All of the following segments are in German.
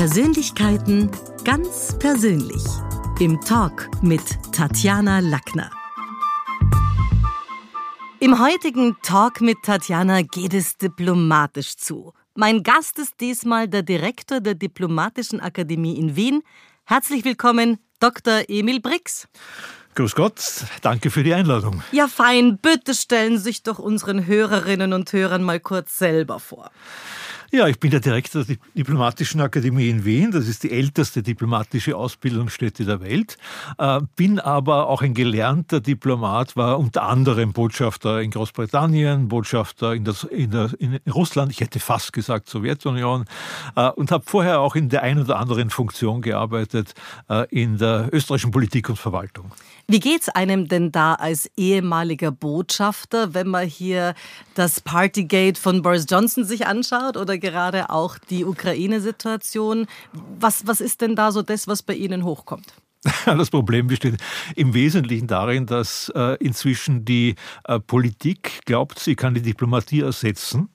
Persönlichkeiten ganz persönlich. Im Talk mit Tatjana Lackner. Im heutigen Talk mit Tatjana geht es diplomatisch zu. Mein Gast ist diesmal der Direktor der Diplomatischen Akademie in Wien. Herzlich willkommen, Dr. Emil Brix. Grüß Gott, danke für die Einladung. Ja, fein. Bitte stellen Sie sich doch unseren Hörerinnen und Hörern mal kurz selber vor. Ja, ich bin der Direktor der Diplomatischen Akademie in Wien. Das ist die älteste diplomatische Ausbildungsstätte der Welt. Äh, bin aber auch ein gelernter Diplomat, war unter anderem Botschafter in Großbritannien, Botschafter in, das, in, der, in Russland, ich hätte fast gesagt Sowjetunion, äh, und habe vorher auch in der einen oder anderen Funktion gearbeitet äh, in der österreichischen Politik und Verwaltung. Wie geht's einem denn da als ehemaliger Botschafter, wenn man hier das Partygate von Boris Johnson sich anschaut oder gerade auch die Ukraine-Situation? Was, was ist denn da so das, was bei Ihnen hochkommt? Das Problem besteht im Wesentlichen darin, dass äh, inzwischen die äh, Politik glaubt, sie kann die Diplomatie ersetzen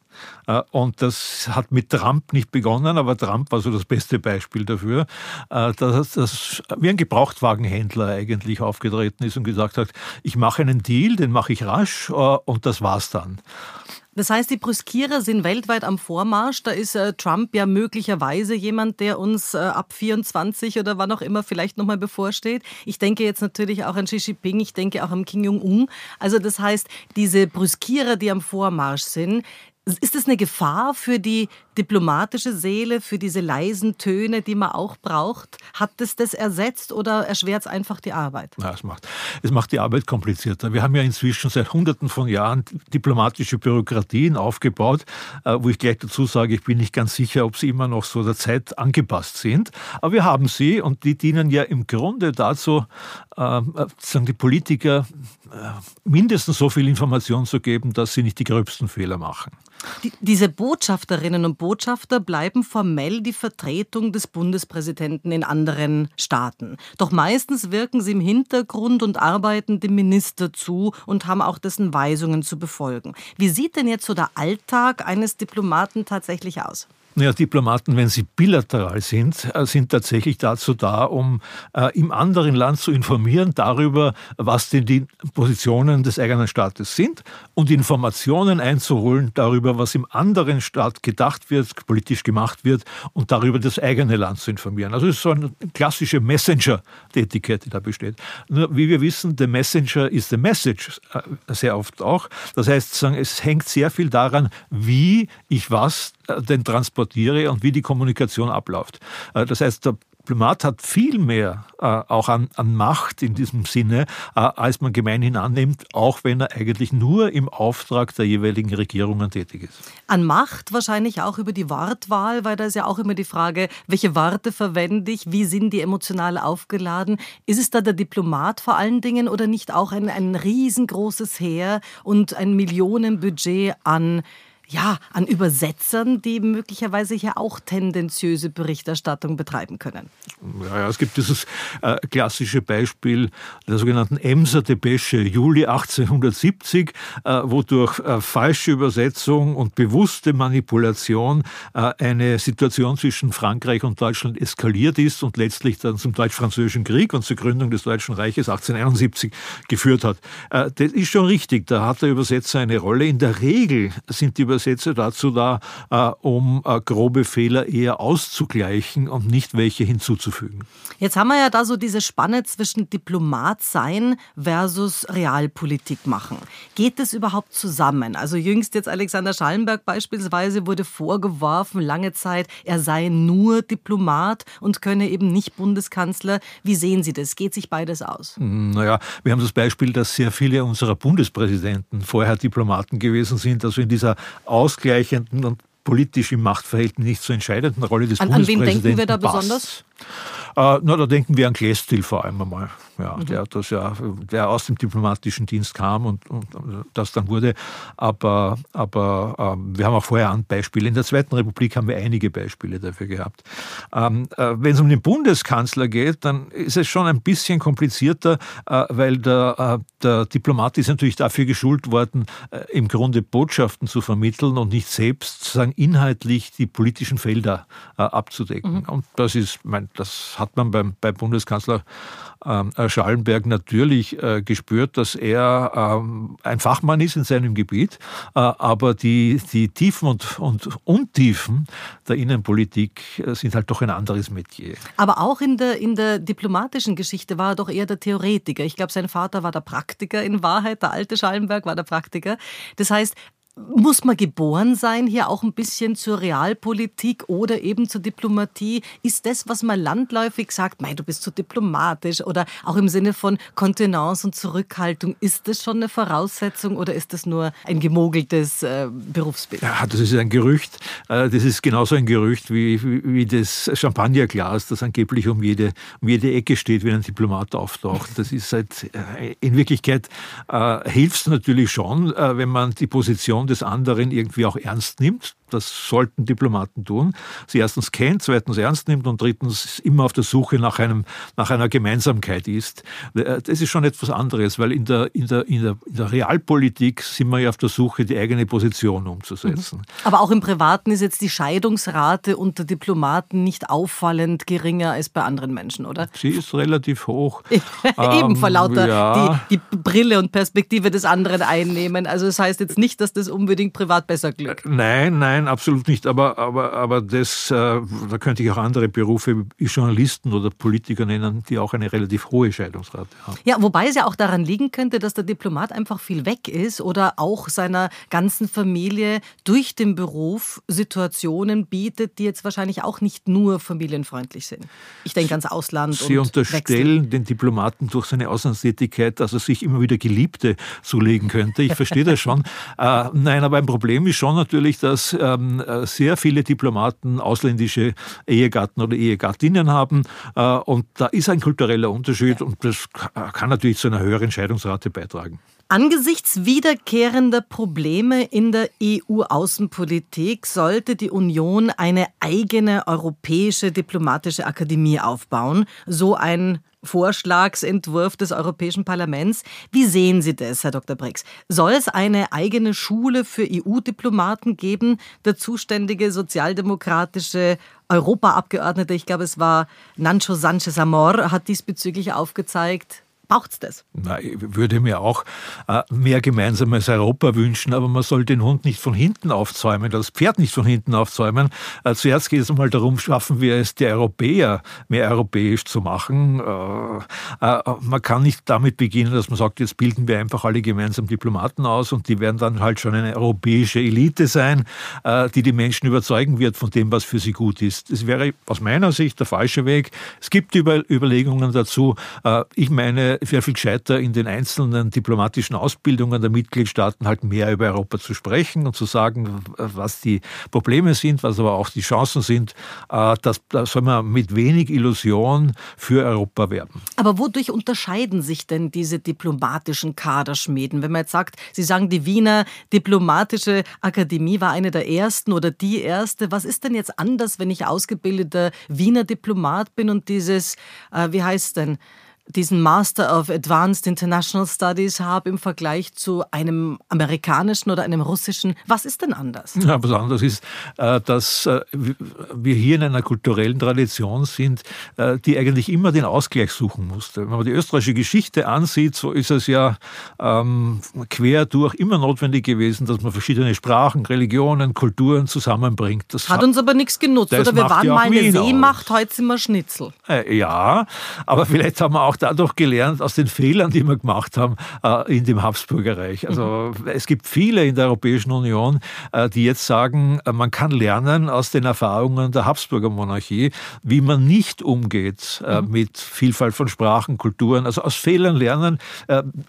und das hat mit Trump nicht begonnen, aber Trump war so das beste Beispiel dafür, äh, dass das wie ein Gebrauchtwagenhändler eigentlich aufgetreten ist und gesagt hat, ich mache einen Deal, den mache ich rasch äh, und das war's dann. Das heißt, die Brüskierer sind weltweit am Vormarsch. Da ist äh, Trump ja möglicherweise jemand, der uns äh, ab 24 oder wann auch immer vielleicht nochmal bevorsteht. Ich denke jetzt natürlich auch an Xi Jinping, ich denke auch an Kim Jong-un. Also das heißt, diese Brüskierer, die am Vormarsch sind, ist das eine Gefahr für die diplomatische Seele, für diese leisen Töne, die man auch braucht? Hat es das ersetzt oder erschwert es einfach die Arbeit? Ja, es macht, es macht die Arbeit komplizierter. Wir haben ja inzwischen seit Hunderten von Jahren diplomatische Bürokratien aufgebaut, äh, wo ich gleich dazu sage, ich bin nicht ganz sicher, ob sie immer noch so der Zeit angepasst sind. Aber wir haben sie und die dienen ja im Grunde dazu, ähm, äh, sagen die Politiker äh, mindestens so viel Information zu geben, dass sie nicht die gröbsten Fehler machen. Die, diese Botschafterinnen und Botschafter bleiben formell die Vertretung des Bundespräsidenten in anderen Staaten. Doch meistens wirken sie im Hintergrund und arbeiten dem Minister zu und haben auch dessen Weisungen zu befolgen. Wie sieht denn jetzt so der Alltag eines Diplomaten tatsächlich aus? Naja, Diplomaten, wenn sie bilateral sind, äh, sind tatsächlich dazu da, um äh, im anderen Land zu informieren darüber, was denn die Positionen des eigenen Staates sind und Informationen einzuholen darüber, was im anderen Staat gedacht wird, politisch gemacht wird und darüber das eigene Land zu informieren. Also es ist so eine klassische Messenger-Tätigkeit, die da besteht. Nur wie wir wissen, the Messenger is the message, äh, sehr oft auch. Das heißt, es hängt sehr viel daran, wie ich was äh, denn transportiere und wie die Kommunikation abläuft. Äh, das heißt, der Diplomat hat viel mehr äh, auch an, an, Macht in diesem Sinne, äh, als man gemeinhin annimmt, auch wenn er eigentlich nur im Auftrag der jeweiligen Regierungen tätig ist. An Macht wahrscheinlich auch über die Wortwahl, weil da ist ja auch immer die Frage, welche Worte verwende ich, wie sind die emotional aufgeladen? Ist es da der Diplomat vor allen Dingen oder nicht auch ein, ein riesengroßes Heer und ein Millionenbudget an ja, an Übersetzern, die möglicherweise hier auch tendenziöse Berichterstattung betreiben können. Ja, ja es gibt dieses äh, klassische Beispiel der sogenannten Emser Depesche Juli 1870, äh, wo durch äh, falsche Übersetzung und bewusste Manipulation äh, eine Situation zwischen Frankreich und Deutschland eskaliert ist und letztlich dann zum Deutsch-Französischen Krieg und zur Gründung des Deutschen Reiches 1871 geführt hat. Äh, das ist schon richtig, da hat der Übersetzer eine Rolle. In der Regel sind die Übersetzer Übersetzer dazu da, äh, um äh, grobe Fehler eher auszugleichen und nicht welche hinzuzufügen. Jetzt haben wir ja da so diese Spanne zwischen Diplomat sein versus Realpolitik machen. Geht das überhaupt zusammen? Also jüngst jetzt Alexander Schallenberg beispielsweise wurde vorgeworfen, lange Zeit, er sei nur Diplomat und könne eben nicht Bundeskanzler. Wie sehen Sie das? Geht sich beides aus? Hm, naja, wir haben das Beispiel, dass sehr viele unserer Bundespräsidenten vorher Diplomaten gewesen sind. Also in dieser ausgleichenden und politisch im Machtverhältnis nicht so entscheidenden Rolle des an, Bundespräsidenten. An wen denken wir da besonders? Äh, na, da denken wir an Klestil vor allem einmal, ja, mhm. der das ja, der aus dem diplomatischen Dienst kam und, und das dann wurde. Aber, aber ähm, wir haben auch vorher Beispiele. In der Zweiten Republik haben wir einige Beispiele dafür gehabt. Ähm, äh, Wenn es um den Bundeskanzler geht, dann ist es schon ein bisschen komplizierter, äh, weil der, äh, der Diplomat ist natürlich dafür geschult worden, äh, im Grunde Botschaften zu vermitteln und nicht selbst sozusagen inhaltlich die politischen Felder äh, abzudecken. Mhm. Und das ist, mein, das hat man beim, beim Bundeskanzler ähm, äh, Schallenberg natürlich äh, gespürt, dass er ähm, ein Fachmann ist in seinem Gebiet, äh, aber die, die Tiefen und, und Untiefen der Innenpolitik sind halt doch ein anderes Metier. Aber auch in der, in der diplomatischen Geschichte war er doch eher der Theoretiker. Ich glaube, sein Vater war der Praktiker in Wahrheit, der alte Schallenberg war der Praktiker. Das heißt, muss man geboren sein, hier auch ein bisschen zur Realpolitik oder eben zur Diplomatie? Ist das, was man landläufig sagt, mei, du bist zu diplomatisch oder auch im Sinne von Kontenance und Zurückhaltung, ist das schon eine Voraussetzung oder ist das nur ein gemogeltes äh, Berufsbild? Ja, das ist ein Gerücht. Äh, das ist genauso ein Gerücht wie, wie, das Champagnerglas, das angeblich um jede, um jede Ecke steht, wenn ein Diplomat auftaucht. Das ist halt, in Wirklichkeit äh, hilft es natürlich schon, äh, wenn man die Position des anderen irgendwie auch ernst nimmt. Das sollten Diplomaten tun. Sie erstens kennt, zweitens ernst nimmt und drittens immer auf der Suche nach, einem, nach einer Gemeinsamkeit ist. Das ist schon etwas anderes, weil in der, in, der, in, der, in der Realpolitik sind wir ja auf der Suche, die eigene Position umzusetzen. Mhm. Aber auch im Privaten ist jetzt die Scheidungsrate unter Diplomaten nicht auffallend geringer als bei anderen Menschen, oder? Sie ist relativ hoch. Eben vor lauter ähm, ja. die, die Brille und Perspektive des anderen einnehmen. Also das heißt jetzt nicht, dass das unbedingt privat besser glückt. Nein, nein Nein, absolut nicht. Aber, aber, aber das, äh, da könnte ich auch andere Berufe wie Journalisten oder Politiker nennen, die auch eine relativ hohe Scheidungsrate haben. Ja, wobei es ja auch daran liegen könnte, dass der Diplomat einfach viel weg ist oder auch seiner ganzen Familie durch den Beruf Situationen bietet, die jetzt wahrscheinlich auch nicht nur familienfreundlich sind. Ich denke ans Ausland. Sie und unterstellen Wechsel. den Diplomaten durch seine Auslandstätigkeit, dass er sich immer wieder Geliebte zulegen könnte. Ich verstehe das schon. Äh, nein, aber ein Problem ist schon natürlich, dass äh, ähm, äh, sehr viele Diplomaten ausländische Ehegatten oder Ehegattinnen haben. Äh, und da ist ein kultureller Unterschied und das kann natürlich zu einer höheren Scheidungsrate beitragen. Angesichts wiederkehrender Probleme in der EU-Außenpolitik sollte die Union eine eigene europäische diplomatische Akademie aufbauen, so ein Vorschlagsentwurf des Europäischen Parlaments. Wie sehen Sie das, Herr Dr. Brix? Soll es eine eigene Schule für EU-Diplomaten geben? Der zuständige sozialdemokratische Europaabgeordnete, ich glaube, es war Nancho Sanchez Amor, hat diesbezüglich aufgezeigt, Braucht es das? Na, ich würde mir auch äh, mehr gemeinsames Europa wünschen, aber man soll den Hund nicht von hinten aufzäumen, das Pferd nicht von hinten aufzäumen. Äh, zuerst geht es einmal darum, schaffen wir es, die Europäer mehr europäisch zu machen. Äh, man kann nicht damit beginnen, dass man sagt, jetzt bilden wir einfach alle gemeinsam Diplomaten aus und die werden dann halt schon eine europäische Elite sein, die die Menschen überzeugen wird von dem, was für sie gut ist. Das wäre aus meiner Sicht der falsche Weg. Es gibt Überlegungen dazu. Ich meine, wäre viel gescheiter, in den einzelnen diplomatischen Ausbildungen der Mitgliedstaaten halt mehr über Europa zu sprechen und zu sagen, was die Probleme sind, was aber auch die Chancen sind. Äh, das, da soll man mit wenig Illusion für Europa werben. Aber wodurch unterscheiden sich denn diese diplomatischen Kaderschmieden? Wenn man jetzt sagt, Sie sagen, die Wiener Diplomatische Akademie war eine der ersten oder die erste. Was ist denn jetzt anders, wenn ich ausgebildeter Wiener Diplomat bin und dieses, äh, wie heißt denn, diesen Master of Advanced International Studies habe im Vergleich zu einem amerikanischen oder einem russischen. Was ist denn anders? Ja, was anders ist, äh, dass äh, wir hier in einer kulturellen Tradition sind, äh, die eigentlich immer den Ausgleich suchen musste. Wenn man die österreichische Geschichte ansieht, so ist es ja ähm, quer durch immer notwendig gewesen, dass man verschiedene Sprachen, Religionen, Kulturen zusammenbringt. Das hat, hat uns aber nichts genutzt, oder? Wir waren ja mal eine Seemacht, heute sind wir Schnitzel. Ja, aber vielleicht haben wir auch auch dadurch gelernt aus den Fehlern, die wir gemacht haben äh, in dem Habsburgerreich. Also mhm. es gibt viele in der Europäischen Union, äh, die jetzt sagen, äh, man kann lernen aus den Erfahrungen der Habsburger Monarchie, wie man nicht umgeht mhm. mit Vielfalt von Sprachen, Kulturen. Also aus Fehlern lernen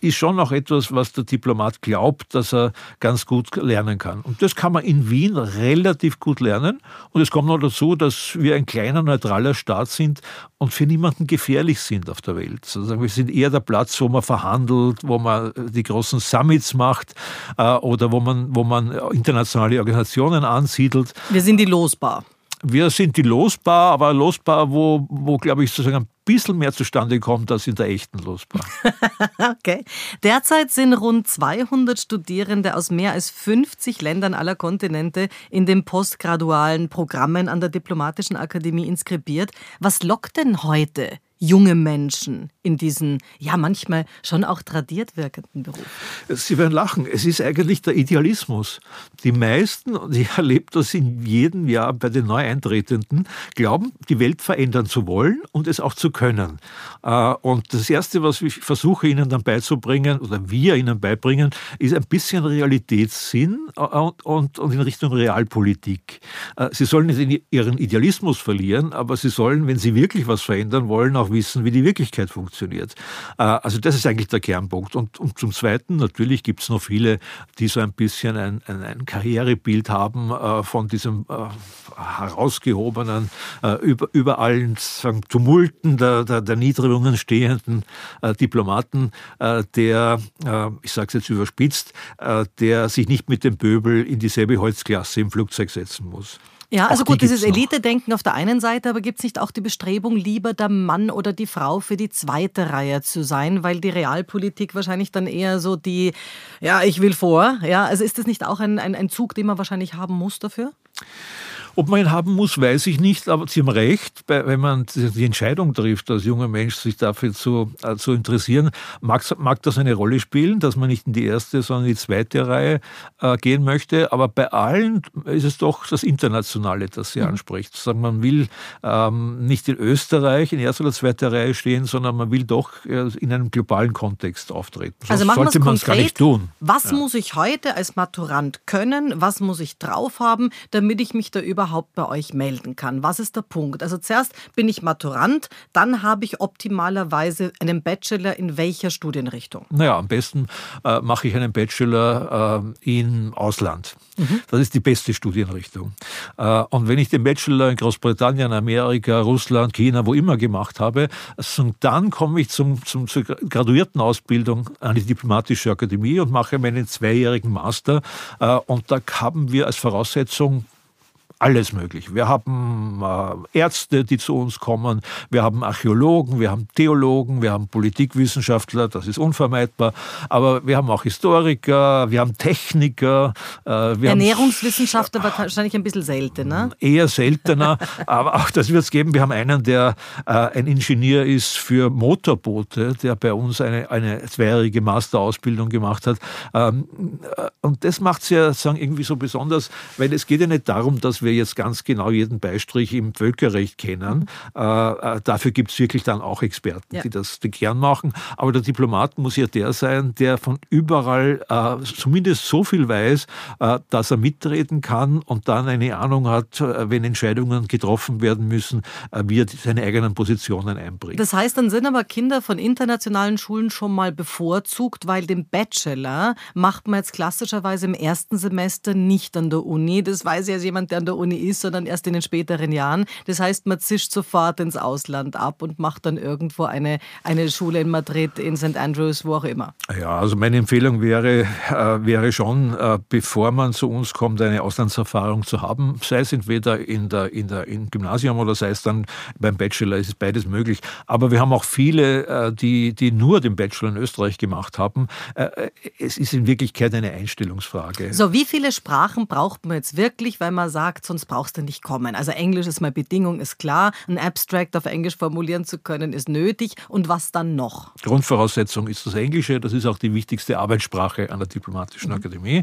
ist schon auch etwas, was der Diplomat glaubt, dass er ganz gut lernen kann. Und das kann man in Wien relativ gut lernen. Und es kommt noch dazu, dass wir ein kleiner neutraler Staat sind und für niemanden gefährlich sind auf der Welt. Also wir sind eher der Platz, wo man verhandelt, wo man die großen Summits macht äh, oder wo man, wo man internationale Organisationen ansiedelt. Wir sind die losbar. Wir sind die losbar, aber losbar, wo, wo glaube ich, sozusagen ein bisschen mehr zustande kommt als in der echten Losbar. okay. Derzeit sind rund 200 Studierende aus mehr als 50 Ländern aller Kontinente in den postgradualen Programmen an der Diplomatischen Akademie inskribiert. Was lockt denn heute junge Menschen in diesen, ja, manchmal schon auch tradiert wirkenden Beruf? Sie werden lachen. Es ist eigentlich der Idealismus. Die meisten, und ich erlebe das in jedem Jahr bei den Neueintretenden, glauben, die Welt verändern zu wollen und es auch zu können. Äh, und das Erste, was ich versuche Ihnen dann beizubringen, oder wir Ihnen beibringen, ist ein bisschen Realitätssinn und, und, und in Richtung Realpolitik. Äh, Sie sollen nicht Ihren Idealismus verlieren, aber Sie sollen, wenn Sie wirklich was verändern wollen, auch wissen, wie die Wirklichkeit funktioniert. Äh, also das ist eigentlich der Kernpunkt. Und, und zum Zweiten, natürlich gibt es noch viele, die so ein bisschen ein, ein, ein Karrierebild haben von diesem herausgehobenen, über, über allen sagen, Tumulten der, der, der Niedrigungen stehenden äh, Diplomaten, äh, der, äh, ich sage es jetzt überspitzt, äh, der sich nicht mit dem Pöbel in dieselbe Holzklasse im Flugzeug setzen muss. Ja, also gut, dieses Elite-Denken auf der einen Seite, aber gibt es nicht auch die Bestrebung, lieber der Mann oder die Frau für die zweite Reihe zu sein, weil die Realpolitik wahrscheinlich dann eher so die, ja, ich will vor, ja, also ist das nicht auch ein, ein, ein Zug, den man wahrscheinlich haben muss dafür? Ob man ihn haben muss, weiß ich nicht, aber Sie haben recht, wenn man die Entscheidung trifft, als junger Mensch sich dafür zu, äh, zu interessieren, mag, mag das eine Rolle spielen, dass man nicht in die erste, sondern in die zweite Reihe äh, gehen möchte. Aber bei allen ist es doch das Internationale, das Sie mhm. anspricht. Sagen, man will ähm, nicht in Österreich in erster oder zweiter Reihe stehen, sondern man will doch äh, in einem globalen Kontext auftreten. Sonst also machen sollte man es gar nicht tun. Was ja. muss ich heute als Maturant können? Was muss ich drauf haben, damit ich mich da überhaupt überhaupt bei euch melden kann. Was ist der Punkt? Also zuerst bin ich Maturant, dann habe ich optimalerweise einen Bachelor in welcher Studienrichtung? Naja, am besten äh, mache ich einen Bachelor äh, im Ausland. Mhm. Das ist die beste Studienrichtung. Äh, und wenn ich den Bachelor in Großbritannien, Amerika, Russland, China, wo immer gemacht habe, dann komme ich zum, zum, zur Graduiertenausbildung an die Diplomatische Akademie und mache meinen zweijährigen Master. Äh, und da haben wir als Voraussetzung alles möglich. Wir haben äh, Ärzte, die zu uns kommen, wir haben Archäologen, wir haben Theologen, wir haben Politikwissenschaftler, das ist unvermeidbar, aber wir haben auch Historiker, wir haben Techniker. Äh, wir Ernährungswissenschaftler haben, wahrscheinlich ein bisschen seltener. Eher seltener, aber auch das wird es geben. Wir haben einen, der äh, ein Ingenieur ist für Motorboote, der bei uns eine, eine zweijährige Masterausbildung gemacht hat. Ähm, äh, und das macht es ja sagen, irgendwie so besonders, weil es geht ja nicht darum, dass wir wir jetzt ganz genau jeden Beistrich im Völkerrecht kennen. Mhm. Äh, dafür gibt es wirklich dann auch Experten, ja. die das gern machen. Aber der Diplomat muss ja der sein, der von überall äh, zumindest so viel weiß, äh, dass er mitreden kann und dann eine Ahnung hat, äh, wenn Entscheidungen getroffen werden müssen, äh, wie er seine eigenen Positionen einbringt. Das heißt, dann sind aber Kinder von internationalen Schulen schon mal bevorzugt, weil den Bachelor macht man jetzt klassischerweise im ersten Semester nicht an der Uni. Das weiß ja jemand, der an der Uni ist, sondern erst in den späteren Jahren. Das heißt, man zischt sofort ins Ausland ab und macht dann irgendwo eine, eine Schule in Madrid, in St. Andrews, wo auch immer. Ja, also meine Empfehlung wäre, äh, wäre schon, äh, bevor man zu uns kommt, eine Auslandserfahrung zu haben, sei es entweder in der, in der, im Gymnasium oder sei es dann beim Bachelor, ist beides möglich. Aber wir haben auch viele, äh, die, die nur den Bachelor in Österreich gemacht haben. Äh, es ist in Wirklichkeit eine Einstellungsfrage. So, wie viele Sprachen braucht man jetzt wirklich, weil man sagt, sonst brauchst du nicht kommen. Also Englisch ist mal Bedingung, ist klar. Ein Abstract auf Englisch formulieren zu können, ist nötig. Und was dann noch? Grundvoraussetzung ist das Englische. Das ist auch die wichtigste Arbeitssprache an der Diplomatischen mhm. Akademie. Äh,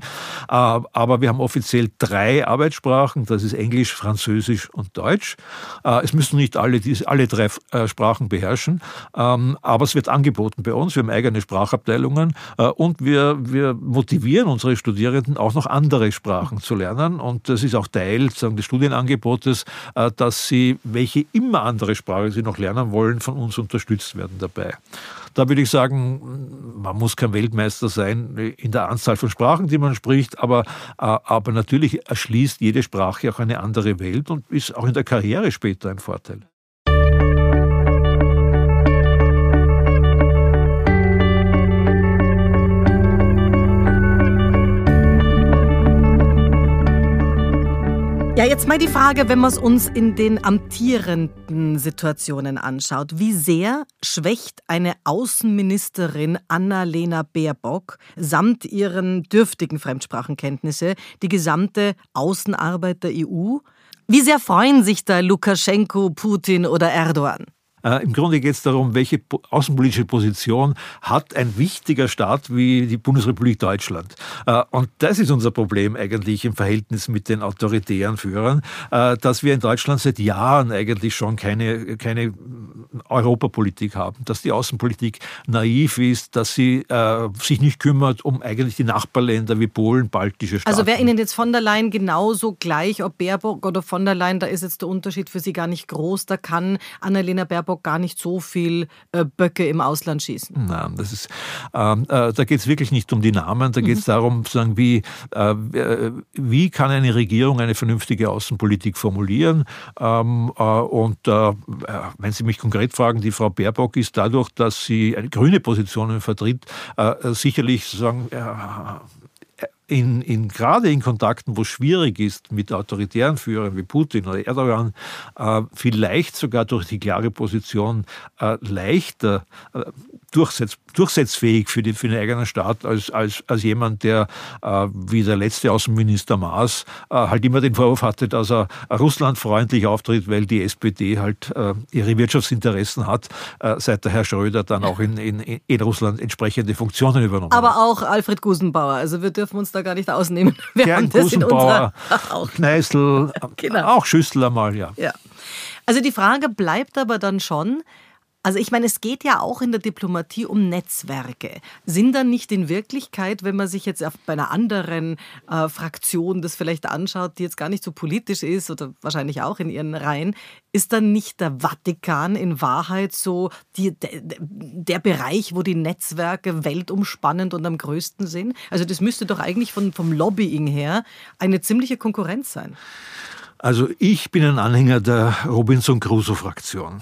aber wir haben offiziell drei Arbeitssprachen. Das ist Englisch, Französisch und Deutsch. Äh, es müssen nicht alle, alle drei äh, Sprachen beherrschen. Ähm, aber es wird angeboten bei uns. Wir haben eigene Sprachabteilungen und wir, wir motivieren unsere Studierenden auch noch andere Sprachen zu lernen. Und das ist auch Teil sagen, des Studienangebotes, dass sie, welche immer andere Sprache sie noch lernen wollen, von uns unterstützt werden dabei. Da würde ich sagen, man muss kein Weltmeister sein in der Anzahl von Sprachen, die man spricht, aber, äh, aber natürlich erschließt jede Sprache auch eine andere Welt und ist auch in der Karriere später ein Vorteil. Ja, jetzt mal die Frage, wenn man es uns in den amtierenden Situationen anschaut. Wie sehr schwächt eine Außenministerin Annalena Baerbock samt ihren dürftigen Fremdsprachenkenntnisse die gesamte Außenarbeit der EU? Wie sehr freuen sich da Lukaschenko, Putin oder Erdogan? Äh, Im Grunde geht es darum, welche außenpolitische Position hat ein wichtiger Staat wie die Bundesrepublik Deutschland. Äh, und das ist unser Problem eigentlich im Verhältnis mit den autoritären Führern, äh, dass wir in Deutschland seit Jahren eigentlich schon keine, keine Europapolitik haben, dass die Außenpolitik naiv ist, dass sie sich nicht kümmert um eigentlich die Nachbarländer wie Polen, baltische Staaten. Also wäre Ihnen jetzt von der Leyen genauso gleich, ob Baerbock oder von der Leyen, da ist jetzt der Unterschied für Sie gar nicht groß, da kann Annalena Baerbock Baerbock gar nicht so viel äh, Böcke im Ausland schießen. Nein, das ist, ähm, äh, da geht es wirklich nicht um die Namen, da geht es mhm. darum, sagen, wie, äh, wie kann eine Regierung eine vernünftige Außenpolitik formulieren. Ähm, äh, und äh, wenn Sie mich konkret fragen, die Frau Baerbock ist dadurch, dass sie eine grüne Position vertritt, äh, sicherlich sagen, in, in, gerade in Kontakten, wo es schwierig ist mit autoritären Führern wie Putin oder Erdogan, äh, vielleicht sogar durch die klare Position äh, leichter äh, durchsetz, durchsetzfähig für, die, für den eigenen Staat als, als, als jemand, der äh, wie der letzte Außenminister Maas äh, halt immer den Vorwurf hatte, dass er russlandfreundlich auftritt, weil die SPD halt äh, ihre Wirtschaftsinteressen hat, seit der Herr Schröder dann auch in, in, in Russland entsprechende Funktionen übernommen Aber hat. Aber auch Alfred Gusenbauer, also wir dürfen uns da gar nicht ausnehmen. Wir Gern Gusenbauer, Kneißl, genau. auch Schüssel einmal, ja. ja. Also die Frage bleibt aber dann schon, also ich meine, es geht ja auch in der Diplomatie um Netzwerke. Sind dann nicht in Wirklichkeit, wenn man sich jetzt auf, bei einer anderen äh, Fraktion das vielleicht anschaut, die jetzt gar nicht so politisch ist oder wahrscheinlich auch in ihren Reihen, ist dann nicht der Vatikan in Wahrheit so die, der, der Bereich, wo die Netzwerke weltumspannend und am größten sind? Also das müsste doch eigentlich von, vom Lobbying her eine ziemliche Konkurrenz sein. Also ich bin ein Anhänger der Robinson Crusoe-Fraktion.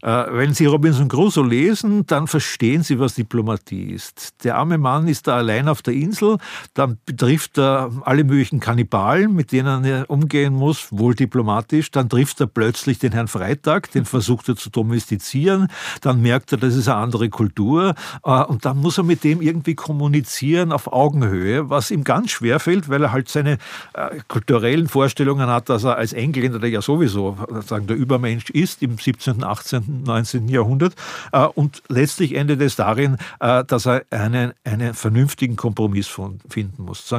Äh, wenn Sie Robinson Crusoe lesen, dann verstehen Sie, was Diplomatie ist. Der arme Mann ist da allein auf der Insel, dann betrifft er alle möglichen Kannibalen, mit denen er umgehen muss, wohl diplomatisch. Dann trifft er plötzlich den Herrn Freitag, den versucht er zu domestizieren. Dann merkt er, das ist eine andere Kultur. Äh, und dann muss er mit dem irgendwie kommunizieren auf Augenhöhe, was ihm ganz schwer fällt, weil er halt seine äh, kulturellen Vorstellungen hat, dass er als Engländer, der ja sowieso sagen, der Übermensch ist im 17., 18., 19. Jahrhundert. Äh, und letztlich endet es darin, äh, dass er einen, einen vernünftigen Kompromiss finden muss.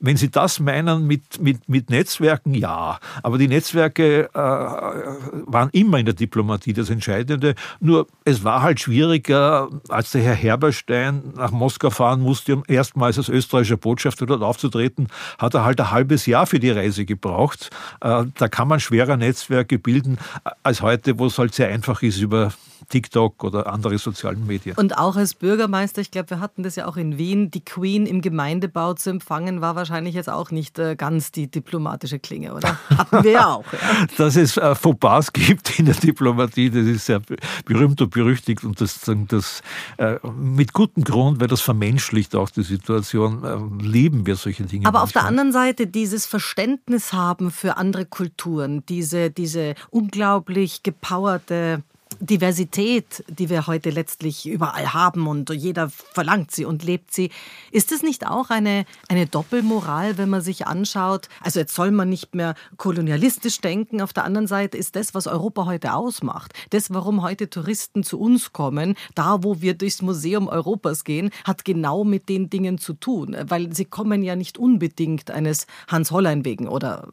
Wenn Sie das meinen mit, mit, mit Netzwerken, ja. Aber die Netzwerke äh, waren immer in der Diplomatie das Entscheidende. Nur es war halt schwieriger, als der Herr Herberstein nach Moskau fahren musste, um erstmals als österreichischer Botschafter dort aufzutreten, hat er halt ein halbes Jahr für die Reise gebraucht. Äh, da kann man schwerer Netzwerke bilden äh, als heute, wo es halt sehr einfach ist über TikTok oder andere sozialen Medien. Und auch als Bürgermeister, ich glaube, wir hatten das ja auch in Wien, die Queen im Gemeindebau zu empfangen, war wahrscheinlich jetzt auch nicht äh, ganz die diplomatische Klinge, oder? Hatten wir ja auch. Ja. Dass es äh, Fauxpas gibt in der Diplomatie, das ist sehr berühmt und berüchtigt und das, das äh, mit gutem Grund, weil das vermenschlicht auch die Situation, äh, lieben wir solche Dinge. Aber manchmal. auf der anderen Seite dieses Verständnis haben für andere Kulturen, diese, diese unglaublich gepowerte Diversität, die wir heute letztlich überall haben und jeder verlangt sie und lebt sie, ist es nicht auch eine, eine Doppelmoral, wenn man sich anschaut? Also jetzt soll man nicht mehr kolonialistisch denken. Auf der anderen Seite ist das, was Europa heute ausmacht, das, warum heute Touristen zu uns kommen, da wo wir durchs Museum Europas gehen, hat genau mit den Dingen zu tun, weil sie kommen ja nicht unbedingt eines Hans Hollein wegen oder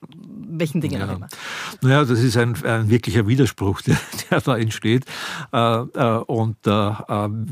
welchen Dingen ja. auch immer. Naja, das ist ein, ein wirklicher Widerspruch, der, der da entsteht. Äh, äh, und äh,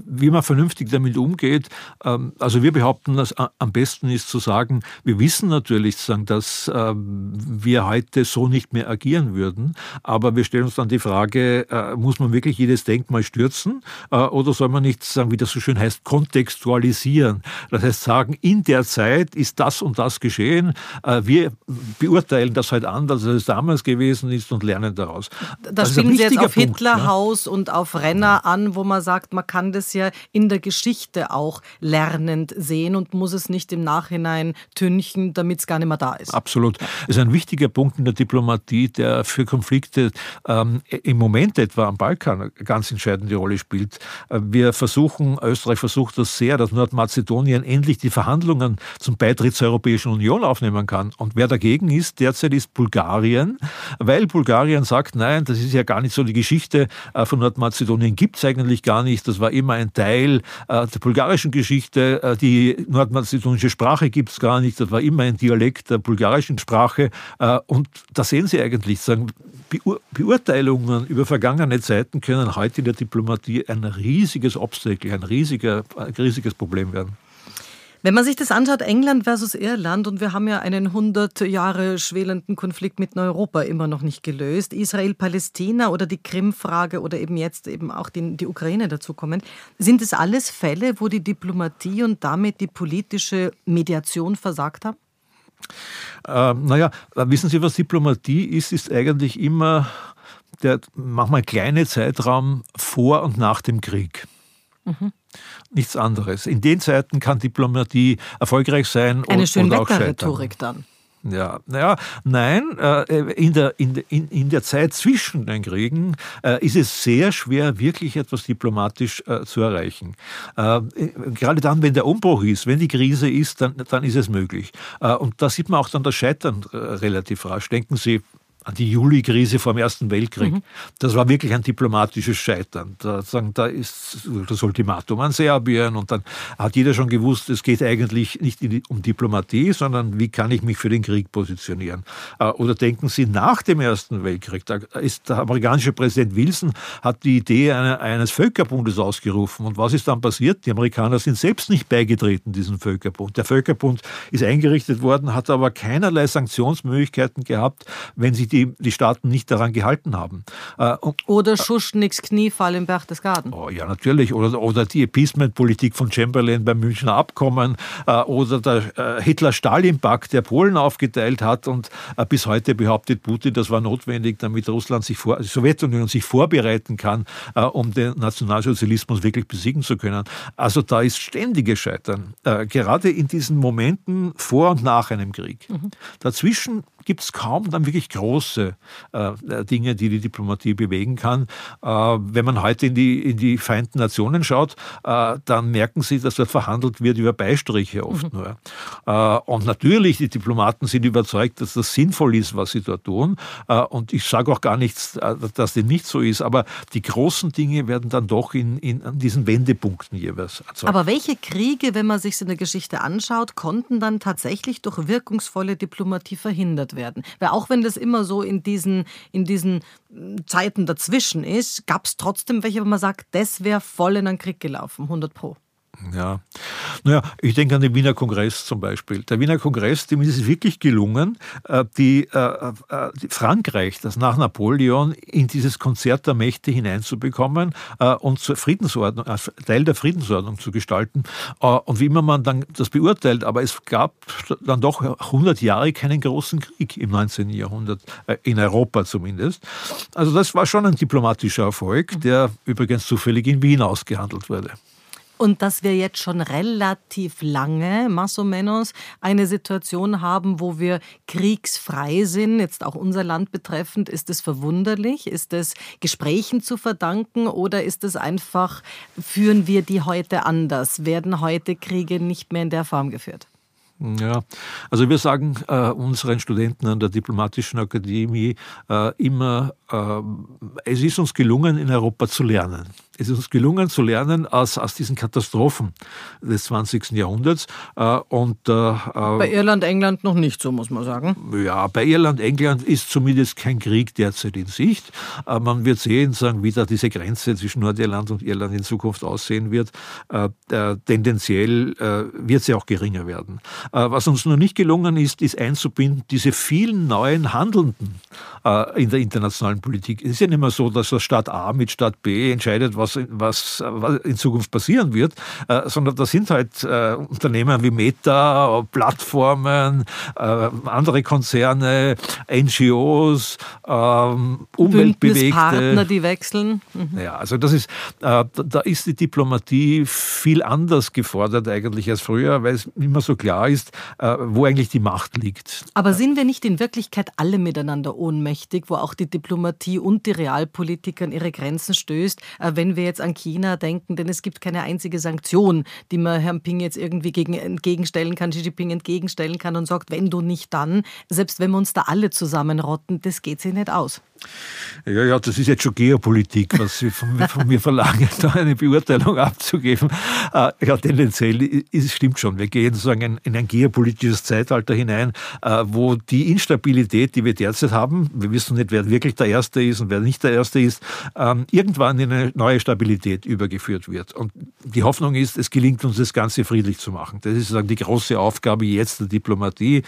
wie man vernünftig damit umgeht, ähm, also wir behaupten, dass am besten ist zu sagen, wir wissen natürlich, dass wir heute so nicht mehr agieren würden, aber wir stellen uns dann die Frage, muss man wirklich jedes Denkmal stürzen oder soll man nicht sagen, wie das so schön heißt, kontextualisieren? Das heißt sagen, in der Zeit ist das und das geschehen, wir beurteilen das halt anders, als es damals gewesen ist und lernen daraus. Da spielen Sie jetzt auf Punkt, Hitlerhaus ne? und auf Renner an, wo man sagt, man kann das ja in der Geschichte auch lernend sehen und muss es nicht im Nachhinein tünchen, damit es gar nicht mehr da ist. Absolut. Das ist ein wichtiger Punkt in der Diplomatie, der für Konflikte ähm, im Moment etwa am Balkan eine ganz entscheidende Rolle spielt. Äh, wir versuchen, Österreich versucht das sehr, dass Nordmazedonien endlich die Verhandlungen zum Beitritt zur Europäischen Union aufnehmen kann. Und wer dagegen ist, derzeit ist Bulgarien, weil Bulgarien sagt, nein, das ist ja gar nicht so die Geschichte äh, von Nordmazedonien gibt es eigentlich gar nicht. Das war immer ein Teil äh, der bulgarischen Geschichte. Äh, die nordmazedonische Sprache gibt es gar nicht. Das war immer ein Dialekt der bulgarischen Sprache. Und da sehen Sie eigentlich, sagen, Beurteilungen über vergangene Zeiten können heute in der Diplomatie ein riesiges Obstacle, ein, riesiger, ein riesiges Problem werden. Wenn man sich das anschaut, England versus Irland, und wir haben ja einen 100 Jahre schwelenden Konflikt mit Europa immer noch nicht gelöst, Israel-Palästina oder die Krim-Frage oder eben jetzt eben auch die, die Ukraine dazukommen, sind es alles Fälle, wo die Diplomatie und damit die politische Mediation versagt haben? Ähm, naja, wissen Sie, was Diplomatie ist, ist eigentlich immer der manchmal kleine Zeitraum vor und nach dem Krieg. Mhm nichts anderes. In den Zeiten kann Diplomatie erfolgreich sein Eine und, und auch Rhetorik dann. Ja, naja, nein, äh, in der, in, in, in der Zeit zwischen den Kriegen äh, ist es sehr schwer, wirklich etwas diplomatisch äh, zu erreichen. Gerade dann, wenn der Umbruch ist, wenn die Krise ist, dann, dann ist es möglich. Und da sieht man auch dann das Scheitern relativ rasch. Denken Sie an die Juli-Krise vor dem Ersten Weltkrieg. Mhm. Das war wirklich ein diplomatisches Scheitern. Da, sagen, da ist das Ultimatum an Serbien und dann hat jeder schon gewusst, es geht eigentlich nicht um Diplomatie, sondern wie kann ich mich für den Krieg positionieren. Äh, oder denken Sie nach dem Ersten Weltkrieg, da ist der amerikanische Präsident Wilson hat die Idee eines Völkerbundes ausgerufen. Und was ist dann passiert? Die Amerikaner sind selbst nicht beigetreten, diesem Völkerbund. Der Völkerbund ist eingerichtet worden, hat aber keinerlei Sanktionsmöglichkeiten gehabt, wenn sich die, die Staaten nicht daran gehalten haben. Äh, und, oder Schusch nix Kniefall im Berchtesgaden. Oh, ja, natürlich. Oder, oder die Appeasement-Politik von Chamberlain beim Münchner Abkommen äh, oder der äh, Hitler-Stalin-Pakt, der Polen aufgeteilt hat und äh, bis heute behauptet Putin, das war notwendig, damit Russland sich vor, die Sowjetunion sich vorbereiten kann, äh, um den Nationalsozialismus wirklich besiegen zu können. Also da ist ständiges Scheitern. Äh, gerade in diesen Momenten vor und nach einem Krieg. Mhm. Dazwischen gibt es kaum dann wirklich große äh, Dinge, die die Diplomatie bewegen kann. Äh, wenn man heute in die, in die Vereinten Nationen schaut, äh, dann merken Sie, dass dort verhandelt wird über Beistriche oft mhm. nur. Äh, und natürlich, die Diplomaten sind überzeugt, dass das sinnvoll ist, was sie dort tun. Äh, und ich sage auch gar nichts, äh, dass dem nicht so ist. Aber die großen Dinge werden dann doch in, in an diesen Wendepunkten jeweils erzeugt. Aber welche Kriege, wenn man sich in der Geschichte anschaut, konnten dann tatsächlich durch wirkungsvolle Diplomatie verhindert werden. Weil auch wenn das immer so in diesen, in diesen hm, Zeiten dazwischen ist, gab es trotzdem welche, wo man sagt, das wäre voll in einen Krieg gelaufen, 100 Pro. Ja, naja, ich denke an den Wiener Kongress zum Beispiel. Der Wiener Kongress, dem ist es wirklich gelungen, äh, die, äh, äh, Frankreich, das nach Napoleon, in dieses Konzert der Mächte hineinzubekommen und zur Friedensordnung, als Teil der Friedensordnung zu gestalten. Und wie immer man dann das beurteilt, aber es gab dann doch 100 Jahre keinen großen Krieg im 19. Jahrhundert, in Europa zumindest. Also das war schon ein diplomatischer Erfolg, der übrigens zufällig in Wien ausgehandelt wurde. Und dass wir jetzt schon relativ lange, más menos, eine Situation haben, wo wir kriegsfrei sind, jetzt auch unser Land betreffend, ist es verwunderlich? Ist es Gesprächen zu verdanken oder ist es einfach, führen wir die heute anders? Werden heute Kriege nicht mehr in der Form geführt? Ja, also wir sagen äh, unseren Studenten an der Diplomatischen Akademie äh, immer, äh, es ist uns gelungen, in Europa zu lernen. Es ist uns gelungen zu lernen aus, aus diesen Katastrophen des 20. Jahrhunderts. Äh, und, äh, äh, bei Irland, England noch nicht so, muss man sagen. Ja, bei Irland, England ist zumindest kein Krieg derzeit in Sicht. Äh, man wird sehen, sagen, wie da diese Grenze zwischen Nordirland und Irland in Zukunft aussehen wird. Äh, tendenziell äh, wird sie auch geringer werden. was uns noch nicht gelungen ist, ist einzubinden, diese vielen neuen Handelnden in der internationalen Politik. Es ist ja nicht mehr so, dass der Staat A mit Staat B entscheidet, was, was, was in Zukunft passieren wird, äh, sondern da sind halt äh, Unternehmen wie Meta, Plattformen, äh, andere Konzerne, NGOs, ähm, Umweltbewegte. Partner, die wechseln. Mhm. Ja, also das ist, äh, da ist die Diplomatie viel anders gefordert eigentlich als früher, weil es immer so klar ist, äh, wo eigentlich die Macht liegt. Aber sind wir nicht in Wirklichkeit alle miteinander ohnmächtig, wo auch die Diplomatie und die Realpolitik an ihre Grenzen stößt, äh, wir jetzt an China denken, denn es gibt keine einzige Sanktion, die man Herrn Ping jetzt irgendwie gegen, entgegenstellen kann, Xi Jinping entgegenstellen kann und sagt, wenn du nicht dann, selbst wenn wir uns da alle zusammenrotten, das geht sich nicht aus. Ja, ja, das ist jetzt schon Geopolitik, was Sie von, von mir verlangen, da eine Beurteilung abzugeben. Äh, ja, tendenziell ist, stimmt schon. Wir gehen sozusagen in ein geopolitisches Zeitalter hinein, äh, wo die Instabilität, die wir derzeit haben, wir wissen nicht, wer wirklich der Erste ist und wer nicht der Erste ist, ähm, irgendwann in eine neue Stabilität übergeführt wird. Und die Hoffnung ist, es gelingt uns, das Ganze friedlich zu machen. Das ist sozusagen die große Aufgabe jetzt der Diplomatie,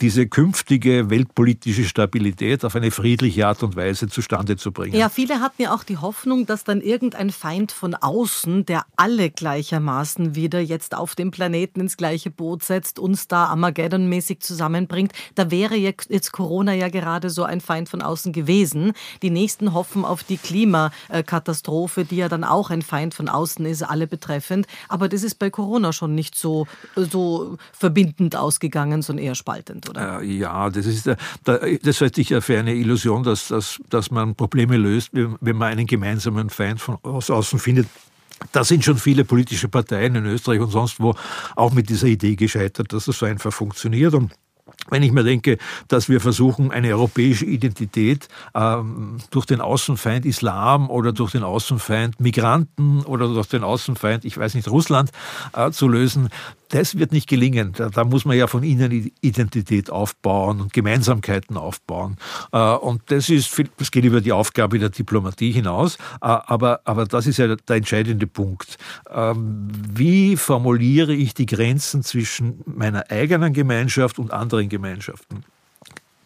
diese künftige weltpolitische Stabilität auf eine friedliche Art und Weise zustande zu bringen. Ja, viele hatten ja auch die Hoffnung, dass dann irgendein Feind von außen, der alle gleichermaßen wieder jetzt auf dem Planeten ins gleiche Boot setzt, uns da Armageddon-mäßig zusammenbringt. Da wäre jetzt Corona ja gerade so ein Feind von außen gewesen. Die nächsten hoffen auf die Klimakatastrophe, die ja dann auch ein Feind von außen ist, alle betreffend. Aber das ist bei Corona schon nicht so, so verbindend ausgegangen, sondern eher spaltend, oder? Äh, ja, das ist, das halte ich ja für eine Illusion, dass, dass dass, man Probleme löst, wenn man einen gemeinsamen Feind von außen findet. Da sind schon viele politische Parteien in Österreich und sonst wo auch mit dieser Idee gescheitert, dass das so einfach funktioniert. Und wenn ich mir denke, dass wir versuchen, eine europäische Identität ähm, durch den Außenfeind Islam oder durch den Außenfeind Migranten oder durch den Außenfeind, ich weiß nicht, Russland äh, zu lösen, das wird nicht gelingen. Da, da, muss man ja von innen Identität aufbauen und Gemeinsamkeiten aufbauen. Äh, und das ist, das geht über die Aufgabe der Diplomatie hinaus. Äh, aber, aber das ist ja der entscheidende Punkt. Ähm, wie formuliere ich die Grenzen zwischen meiner eigenen Gemeinschaft und anderen Gemeinschaften?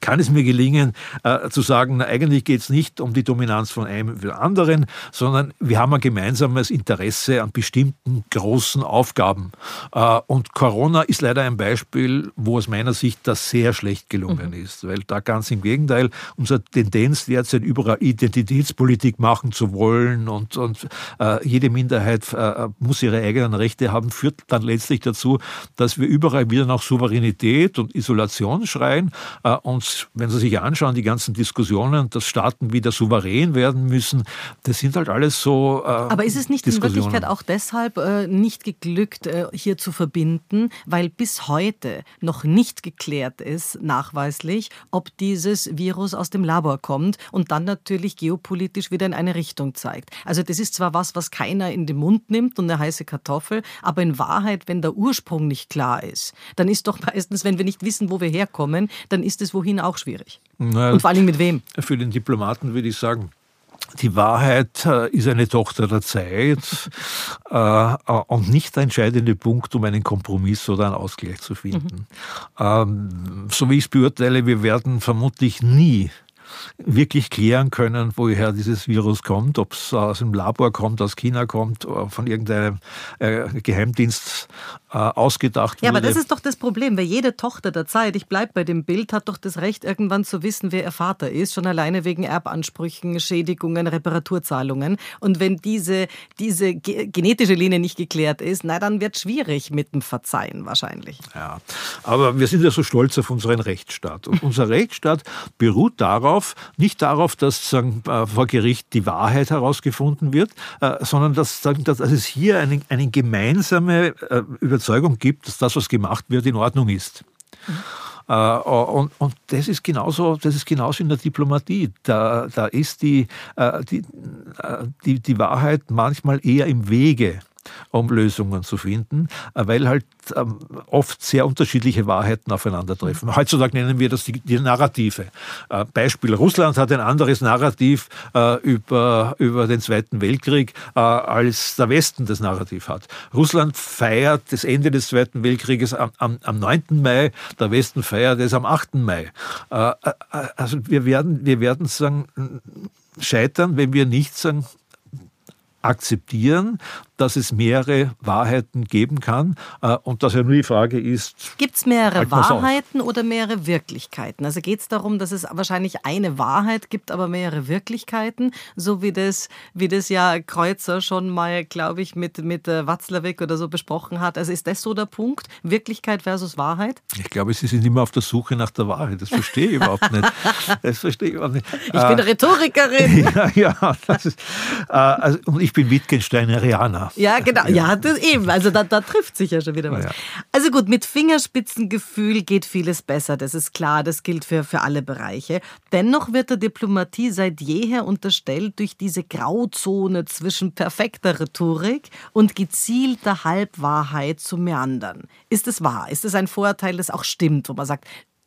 Kann es mir gelingen, äh, zu sagen, na, eigentlich geht es nicht um die Dominanz von einem für anderen, sondern wir haben ein gemeinsames Interesse an bestimmten großen Aufgaben. Äh, und Corona ist leider ein Beispiel, wo aus meiner Sicht das sehr schlecht gelungen mhm. ist, weil da ganz im Gegenteil unsere Tendenz derzeit überall Identitätspolitik machen zu wollen und, und äh, jede Minderheit äh, muss ihre eigenen Rechte haben, führt dann letztlich dazu, dass wir überall wieder nach Souveränität und Isolation schreien äh, und wenn Sie sich anschauen, die ganzen Diskussionen, dass Staaten wieder souverän werden müssen, das sind halt alles so. Äh, Aber ist es nicht in Wirklichkeit auch deshalb äh, nicht geglückt, äh, hier zu verbinden, weil bis heute noch nicht geklärt ist, nachweislich, ob dieses Virus aus dem Labor kommt und dann natürlich geopolitisch wieder in eine Richtung zeigt. Also das ist zwar was, was keiner in den Mund nimmt und eine heiße Kartoffel, aber in Wahrheit, wenn der Ursprung nicht klar ist, dann ist doch meistens, wenn wir nicht wissen, wo wir herkommen, dann ist es wohin auch schwierig. Naja, und vor allem mit wem? Für den Diplomaten würde ich sagen, die Wahrheit äh, ist eine Tochter der Zeit äh, äh, und nicht der entscheidende Punkt, um einen Kompromiss oder einen Ausgleich zu finden. Mhm. Ähm, so wie ich es beurteile, wir werden vermutlich nie wirklich klären können, woher dieses Virus kommt, ob es aus dem Labor kommt, aus China kommt, von irgendeinem äh, Geheimdienst äh, ausgedacht ja, wurde. Ja, aber das ist doch das Problem, weil jede Tochter der Zeit, ich bleibe bei dem Bild, hat doch das Recht, irgendwann zu wissen, wer ihr Vater ist, schon alleine wegen Erbansprüchen, Schädigungen, Reparaturzahlungen. Und wenn diese, diese genetische Linie nicht geklärt ist, na, dann wird es schwierig mit dem Verzeihen wahrscheinlich. Ja, aber wir sind ja so stolz auf unseren Rechtsstaat. Und unser Rechtsstaat beruht darauf, nicht darauf, dass sagen, äh, vor Gericht die Wahrheit herausgefunden wird, äh, sondern dass, sagen, dass es hier eine, eine gemeinsame äh, Überzeugung gibt, dass das, was gemacht wird, in Ordnung ist. Mhm. Und, und, das ist genauso, das ist genauso in der Diplomatie. Da, da ist die, die, die, die Wahrheit manchmal eher im Wege um Lösungen zu finden, äh, weil halt ähm, oft sehr unterschiedliche Wahrheiten aufeinandertreffen. Mhm. Heutzutage nennen wir das die, die Narrative. Äh, Beispiel, Russland hat ein anderes Narrativ äh, über, über den Zweiten Weltkrieg, als der Westen das Narrativ hat. Russland feiert das Ende des Zweiten Weltkrieges am, am, am 9. Mai, der Westen feiert es am 8. Mai. also wir werden, wir werden sagen, scheitern, wenn wir nicht sagen, akzeptieren, dass es mehrere Wahrheiten geben kann äh, und dass ja nur die Frage ist. Gibt es mehrere Wahrheiten oder mehrere Wirklichkeiten? Also geht es darum, dass es wahrscheinlich eine Wahrheit gibt, aber mehrere Wirklichkeiten, so wie das, wie das ja Kreuzer schon mal, glaube ich, mit, mit äh, Watzlawick oder so besprochen hat. Also ist das so der Punkt? Wirklichkeit versus Wahrheit? Ich glaube, Sie sind immer auf der Suche nach der Wahrheit. Das verstehe ich überhaupt nicht. Das verstehe ich überhaupt nicht. Ich bin äh, Rhetorikerin. ja, ja. Das ist, äh, also, und ich bin Wittgensteinerianer. Ja, genau. Ja, ja das eben. Also da, da trifft sich ja schon wieder was. Ja. Also gut, mit Fingerspitzengefühl geht vieles besser. Das ist klar. Das gilt für, für alle Bereiche. Dennoch wird der Diplomatie seit jeher unterstellt, durch diese Grauzone zwischen perfekter Rhetorik und gezielter Halbwahrheit zu meandern. Ist es wahr? Ist es ein Vorurteil, das auch stimmt, wo man sagt,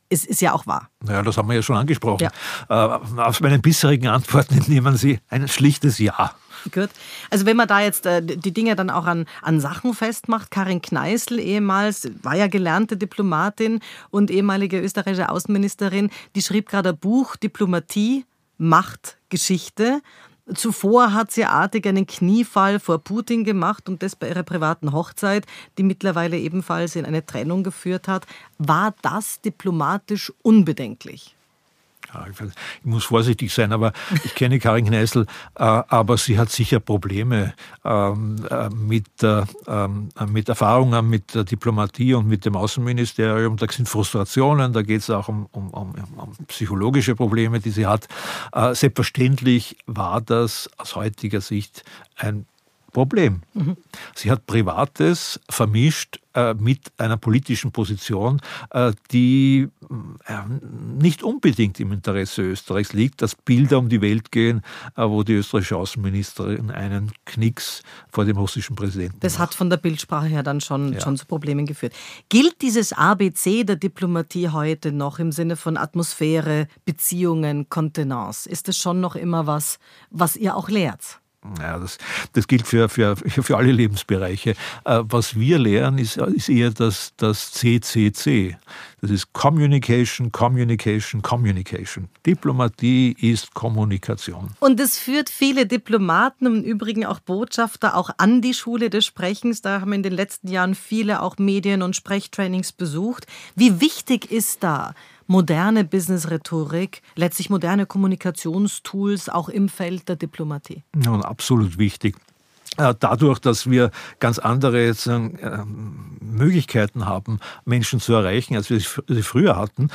es ist ja auch wahr. Ja, das haben wir ja schon angesprochen. Ja. Äh, aus meinen bisherigen Antworten nehmen Sie ein schlichtes Ja. Gut. Also wenn man da jetzt äh, die Dinge dann auch an, an Sachen festmacht, Karin Kneißl ehemals, war ja gelernte Diplomatin und ehemalige österreichische Außenministerin, die schrieb gerade ein Buch Diplomatie, Macht, Geschichte. Zuvor hat sie artig einen Kniefall vor Putin gemacht und das bei ihrer privaten Hochzeit, die mittlerweile ebenfalls in eine Trennung geführt hat. War das diplomatisch unbedenklich? Ich, muss vorsichtig sein, aber ich kenne Karin Kneißl, äh, aber sie hat sicher Probleme ähm, äh, mit, äh, mit Erfahrungen mit der Diplomatie und mit dem Außenministerium. Da sind Frustrationen, da geht es auch um, um, um, um, psychologische Probleme, die sie hat. Äh, selbstverständlich war das aus heutiger Sicht ein Problem. Mhm. Sie hat Privates vermischt äh, mit einer politischen Position, äh, die äh, nicht unbedingt im Interesse Österreichs liegt, dass Bilder um die Welt gehen, äh, wo die österreichische Außenministerin einen Knicks vor dem russischen Präsidenten Das macht. hat von der Bildsprache her dann schon, ja. schon zu Problemen geführt. Gilt dieses ABC der Diplomatie heute noch im Sinne von Atmosphäre, Beziehungen, Kontenance? Ist es schon noch immer was, was ihr auch lehrt? Ja, das, das gilt für, für, für alle Lebensbereiche. Äh, was wir lernen, ist, ist eher das, das CCC. Das ist Communication, Communication, Communication. Diplomatie ist Kommunikation. Und es führt viele Diplomaten und im Übrigen auch Botschafter auch an die Schule des Sprechens. Da haben in den letzten Jahren viele auch Medien- und Sprechtrainings besucht. Wie wichtig ist da moderne Business-Rhetorik, letztlich moderne Kommunikationstools auch im Feld der Diplomatie? Ja, absolut wichtig. Äh, dadurch, dass wir ganz andere ähm, Möglichkeiten haben, Menschen zu erreichen, als wir sie früher hatten,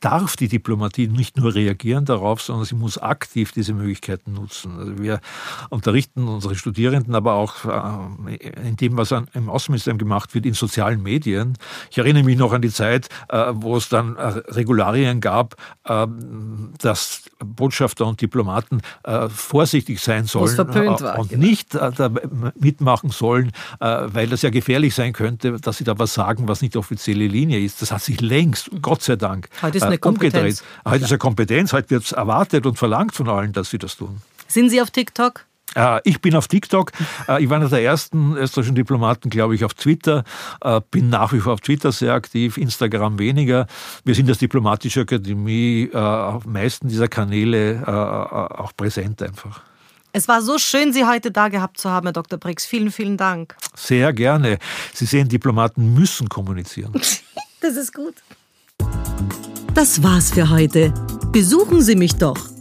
darf die Diplomatie nicht nur reagieren darauf, sondern sie muss aktiv diese Möglichkeiten nutzen. Also wir unterrichten unsere Studierenden aber auch äh, in dem, was im Außenministerium gemacht wird, in sozialen Medien. Ich erinnere mich noch an die Zeit, äh, wo es dann Regularien gab, dass Botschafter und Diplomaten vorsichtig sein sollen war, und genau. nicht mitmachen sollen, äh, weil das ja gefährlich sein könnte, dass sie da was sagen, was nicht offizielle Linie ist. Das hat sich längst, Gott sei Dank, heute ist eine äh, umgedreht. Heute ist eine Kompetenz, heute wird es erwartet und verlangt von allen, dass sie das tun. Sind Sie auf TikTok? Äh, ich bin auf TikTok. Äh, ich war einer der ersten österreichischen Diplomaten, glaube ich, auf Twitter. Äh, bin nach wie vor auf Twitter sehr aktiv, Instagram weniger. Wir sind als Diplomatische Akademie auf meisten dieser Kanäle auch präsent einfach. Es war so schön, Sie heute da gehabt zu haben, Herr Dr. Brix. Vielen, vielen Dank. Sehr gerne. Sie sehen, Diplomaten müssen kommunizieren. das ist gut. Das war's für heute. Besuchen Sie mich doch